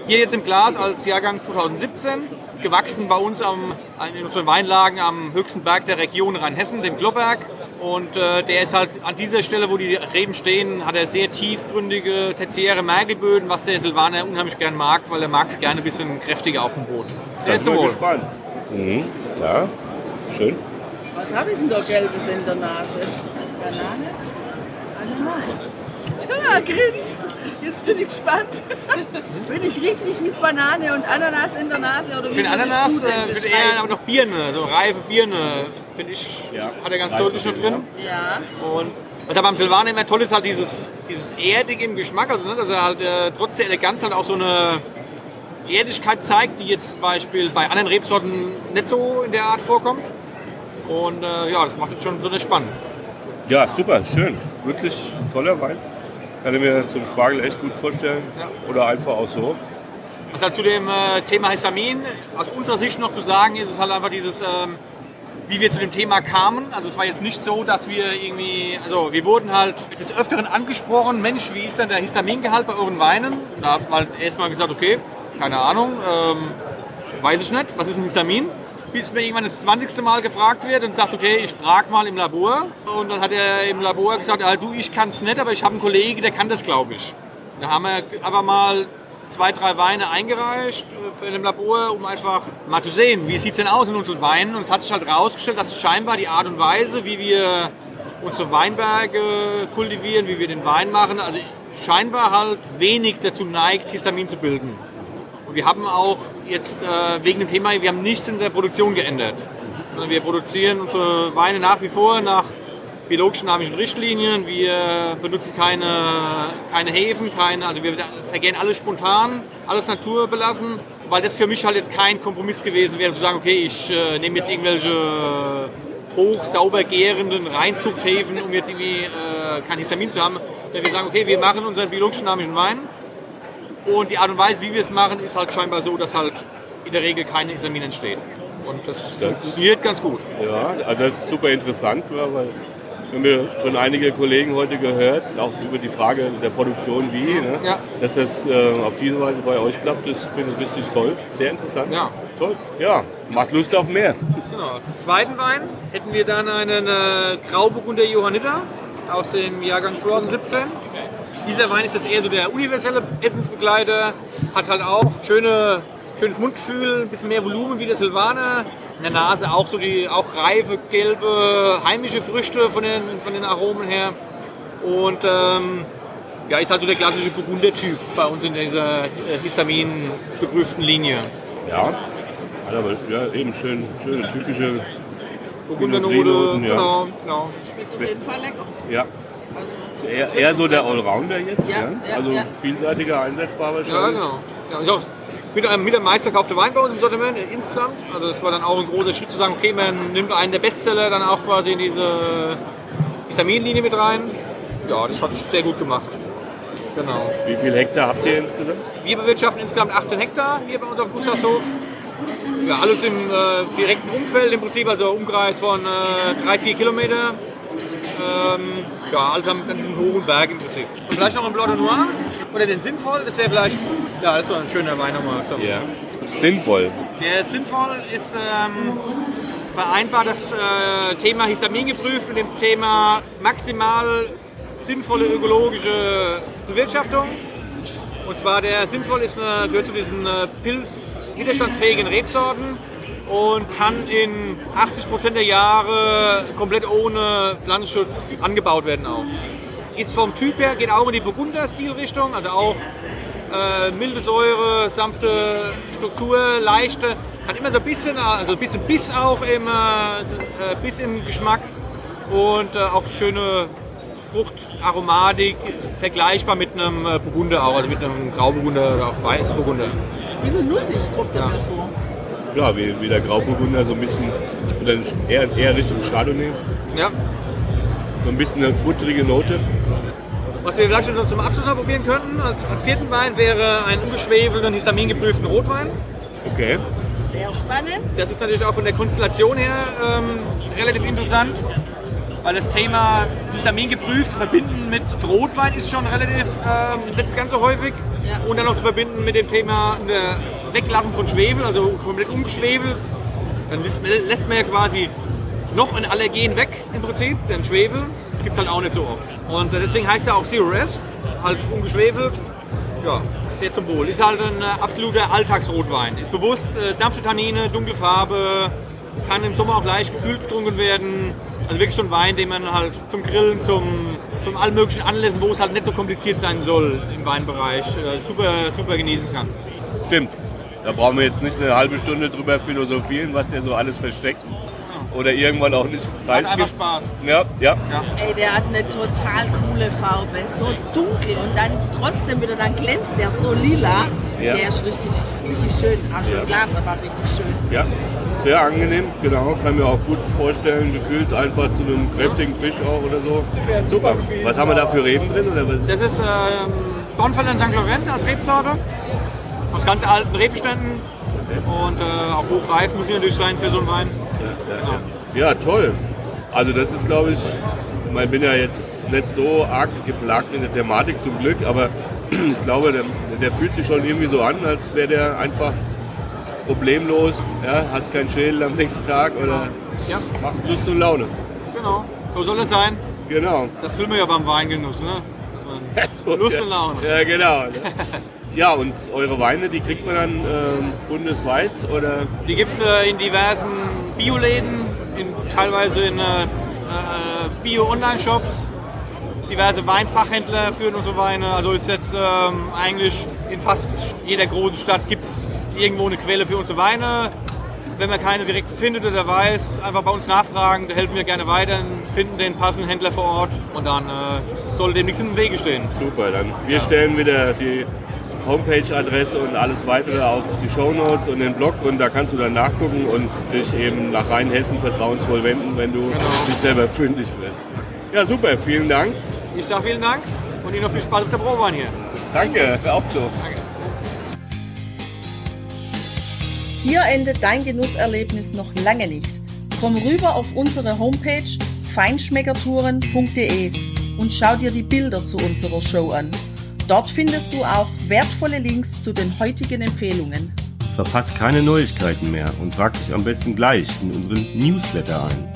S5: Hier jetzt im Glas als Jahrgang 2017, gewachsen bei uns am, in unseren Weinlagen am höchsten Berg der Region Rheinhessen, dem Globerg. Und äh, der ist halt an dieser Stelle, wo die Reben stehen, hat er sehr tiefgründige, tertiäre Mergelböden, was der Silvaner unheimlich gern mag, weil er mag es gerne ein bisschen kräftiger auf dem Boden.
S2: Sehr bin gespannt. Mhm. Ja, schön.
S1: Was habe ich denn da Gelbes in der Nase? Banane? Ananas? Ja, grinst. Jetzt bin ich gespannt. bin ich richtig mit Banane und Ananas in der Nase? Oder
S5: für den Ananas finde eher aber noch Birne, so reife Birne, finde ich, ja. hat er ganz deutlich noch drin.
S1: Ja.
S5: Und was aber beim Silvaner immer toll ist, halt dieses, dieses Erdige im Geschmack, also ne, dass er halt äh, trotz der Eleganz halt auch so eine Erdigkeit zeigt, die jetzt zum Beispiel bei anderen Rebsorten nicht so in der Art vorkommt. Und äh, ja, das macht es schon so eine spannend.
S2: Ja, super, schön. Wirklich toller Wein. Kann ich mir zum Spargel echt gut vorstellen. Ja. Oder einfach auch so.
S5: Was halt zu dem äh, Thema Histamin aus unserer Sicht noch zu sagen ist, ist halt einfach dieses, ähm, wie wir zu dem Thema kamen. Also es war jetzt nicht so, dass wir irgendwie, also wir wurden halt des Öfteren angesprochen, Mensch, wie ist denn der Histamingehalt bei euren Weinen? Da haben wir halt erstmal gesagt, okay, keine Ahnung, ähm, weiß ich nicht, was ist ein Histamin? Bis mir irgendwann das 20. Mal gefragt wird und sagt, okay, ich frage mal im Labor. Und dann hat er im Labor gesagt, ah, du, ich kann es nicht, aber ich habe einen Kollegen, der kann das, glaube ich. Da haben wir aber mal zwei, drei Weine eingereicht äh, in dem Labor, um einfach mal zu sehen, wie sieht es denn aus in unseren Weinen. Und es hat sich halt herausgestellt, dass scheinbar die Art und Weise, wie wir unsere Weinberge kultivieren, wie wir den Wein machen, also scheinbar halt wenig dazu neigt, Histamin zu bilden. Wir haben auch jetzt äh, wegen dem Thema, wir haben nichts in der Produktion geändert. Sondern wir produzieren unsere Weine nach wie vor nach biologischen dynamischen Richtlinien. Wir benutzen keine, keine Häfen, keine, also wir vergehen alles spontan, alles naturbelassen, weil das für mich halt jetzt kein Kompromiss gewesen wäre, zu sagen, okay, ich äh, nehme jetzt irgendwelche hoch sauber gärenden Reinzuchthäfen, um jetzt irgendwie äh, kein Histamin zu haben. Wir sagen, okay, wir machen unseren biologisch dynamischen Wein und die Art und Weise, wie wir es machen, ist halt scheinbar so, dass halt in der Regel kein Histamin entsteht. Und das,
S2: Das-
S5: funktioniert ganz gut.
S2: Ja, also das ist super interessant, weil wir haben ja schon einige Kollegen heute gehört, auch über die Frage der Produktion wie, ne?
S5: Ja.
S2: dass das äh, auf diese Weise bei euch klappt, das finde ich richtig toll, sehr interessant.
S5: Ja.
S2: Toll. Ja, macht Lust auf mehr.
S5: Genau. Als zweiten Wein hätten wir dann einen äh, Grauburgunder Johanniter aus dem Jahrgang 2017. Dieser Wein ist jetzt eher so der universelle Essensbegleiter, hat halt auch schöne, schönes Mundgefühl, ein bisschen mehr Volumen wie der Silvaner. In der Nase auch so die auch reife, gelbe, heimische Früchte von den, von den Aromen her. Und ähm, ja, ist halt so der klassische Burgunder-Typ bei uns in dieser äh, Histamin geprüften Linie.
S2: Ja, hat aber ja, eben schön, schöne typische,
S5: Burgundernote,
S2: ja.
S5: genau, genau.
S1: Schmeckt auf jeden Fall lecker.
S2: ja,
S1: Also,
S2: eher, eher so der Allrounder jetzt,
S1: Ja,
S2: ja,
S1: ja,
S2: also
S1: ja.
S2: vielseitiger einsetzbar
S5: Ja,
S2: wahrscheinlich.
S5: genau. Ja, auch mit einem, mit einem meistverkaufte Wein bei uns im Sortiment äh, insgesamt. Also das war dann auch ein großer Schritt zu sagen, okay, man nimmt einen der Bestseller dann auch quasi in diese Histaminlinie mit rein. Ja, das hat sehr gut gemacht. Genau.
S2: Wie viel Hektar habt ihr insgesamt?
S5: Wir bewirtschaften insgesamt 18 Hektar hier bei uns auf Gustavshof. Ja, alles im äh, direkten Umfeld im Prinzip, also Umkreis von äh, 3-4 Kilometer. Ähm, ja, alles an, an diesem hohen Berg im Prinzip. Und vielleicht noch ein Blanc de Noir oder den Sinnvoll, das wäre vielleicht, ja, das ist so ein schöner Wein nochmal. zum-
S2: Ja. Sinnvoll.
S5: Der Sinnvoll ist ähm, vereinbar das äh, Thema Histamin geprüft mit dem Thema maximal sinnvolle ökologische Bewirtschaftung. Und zwar der Sinnvoll ist, eine, gehört zu diesen äh, pilzwiderstandsfähigen Rebsorten und kann in 80% der Jahre komplett ohne Pflanzenschutz angebaut werden auch. Ist vom Typ her, geht auch in die Burgunder-Stilrichtung, also auch äh, milde Säure, sanfte Struktur, leichte. Hat immer so ein bisschen, also ein bisschen Biss auch im, äh, äh, Biss im Geschmack und äh, auch schöne Fruchtaromatik, vergleichbar mit einem äh, Burgunder auch, also mit einem Grauburgunder oder auch Weißburgunder.
S1: Ein bisschen nussig kommt der mir vor.
S2: Ja, wie, wie der Grauburgunder, so ein bisschen oder eher, eher Richtung Chardonnay.
S5: Ja.
S2: So ein bisschen eine butterige Note.
S5: Was wir vielleicht noch zum Abschluss noch probieren könnten, als, als vierten Wein wäre ein ungeschwefelten, histamingeprüften Rotwein.
S2: Okay.
S1: Sehr spannend.
S5: Das ist natürlich auch von der Konstellation her ähm, relativ interessant, weil das Thema Histamin geprüft zu verbinden mit Rotwein ist schon relativ ähm, nicht ganz so häufig.
S1: Ja.
S5: Und dann noch zu verbinden mit dem Thema äh, Weglassen von Schwefel, also komplett ungeschwefelt. Dann lässt, lässt man ja quasi noch ein Allergen weg im Prinzip, denn Schwefel gibt es halt auch nicht so oft. Und äh, deswegen heißt er auch Zero S, halt ungeschwefelt. Ja, sehr zum Wohl. Ist halt ein äh, absoluter Alltagsrotwein. Ist bewusst, äh, sanfte Tannine, dunkle Farbe, kann im Sommer auch leicht gekühlt getrunken werden. Also wirklich so ein Wein, den man halt zum Grillen, zum, zum allen möglichen Anlässen, wo es halt nicht so kompliziert sein soll im Weinbereich, äh, super, super genießen kann.
S2: Stimmt. Da brauchen wir jetzt nicht eine halbe Stunde drüber philosophieren, was der so alles versteckt. Oder irgendwann auch nicht
S5: Hat einfach
S2: preisgibt.
S5: Spaß.
S2: Ja, ja.
S1: Ey, der hat eine total coole Farbe. So dunkel und dann trotzdem wieder, dann glänzt der so lila.
S2: Ja.
S1: Der ist richtig, richtig schön. Also
S2: Ja.
S1: im Glas einfach richtig schön.
S2: Ja, sehr angenehm, genau. Kann mir auch gut vorstellen, gekühlt einfach zu einem kräftigen Fisch auch oder so. Super. Was haben wir da für Reben drin? Oder was?
S5: Das ist ähm, Dornfelder St. Laurent als Rebsorte. Aus ganz alten Rebständen. Und äh, auch hochreif muss natürlich sein für so einen Wein.
S2: Ja, toll. Also das ist, glaube ich, ich bin ja jetzt nicht so arg geplagt mit der Thematik zum Glück, aber ich glaube, der, der fühlt sich schon irgendwie so an, als wäre der einfach problemlos, ja, hast keinen Schädel am nächsten Tag oder
S5: Ja,
S2: macht Lust und Laune.
S5: genau. So soll es sein.
S2: Genau.
S5: Das will man ja beim Weingenuss, ne? Dass man
S2: So,
S5: Lust
S2: ja.
S5: und Laune.
S2: Ja, genau. Ja, und eure Weine, die kriegt man dann ähm, bundesweit oder?
S5: Die gibt es äh, in diversen Bioläden, in, teilweise in äh, äh, Bio-Online-Shops. Diverse Weinfachhändler führen unsere Weine. Also ist jetzt ähm, eigentlich in fast jeder großen Stadt gibt es irgendwo eine Quelle für unsere Weine. Wenn man keine direkt findet oder weiß, einfach bei uns nachfragen, da helfen wir gerne weiter, finden den passenden Händler vor Ort und dann äh, soll dem nichts im Wege stehen.
S2: Super, dann wir stellen wieder die Homepage-Adresse und alles weitere auf die Shownotes und den Blog und da kannst du dann nachgucken und dich eben nach Rheinhessen vertrauensvoll wenden, wenn du
S5: Genau.
S2: dich selber fündig wirst. Ja, super, vielen Dank.
S5: Ich sage vielen Dank und Ihnen noch viel Spaß auf der Probewein hier.
S2: Danke, auch so.
S1: Hier endet dein Genusserlebnis noch lange nicht. Komm rüber auf unsere Homepage feinschmeckertouren.de und schau dir die Bilder zu unserer Show an. Dort findest du auch wertvolle Links zu den heutigen Empfehlungen.
S2: Verpasst keine Neuigkeiten mehr und trag dich am besten gleich in unseren Newsletter ein.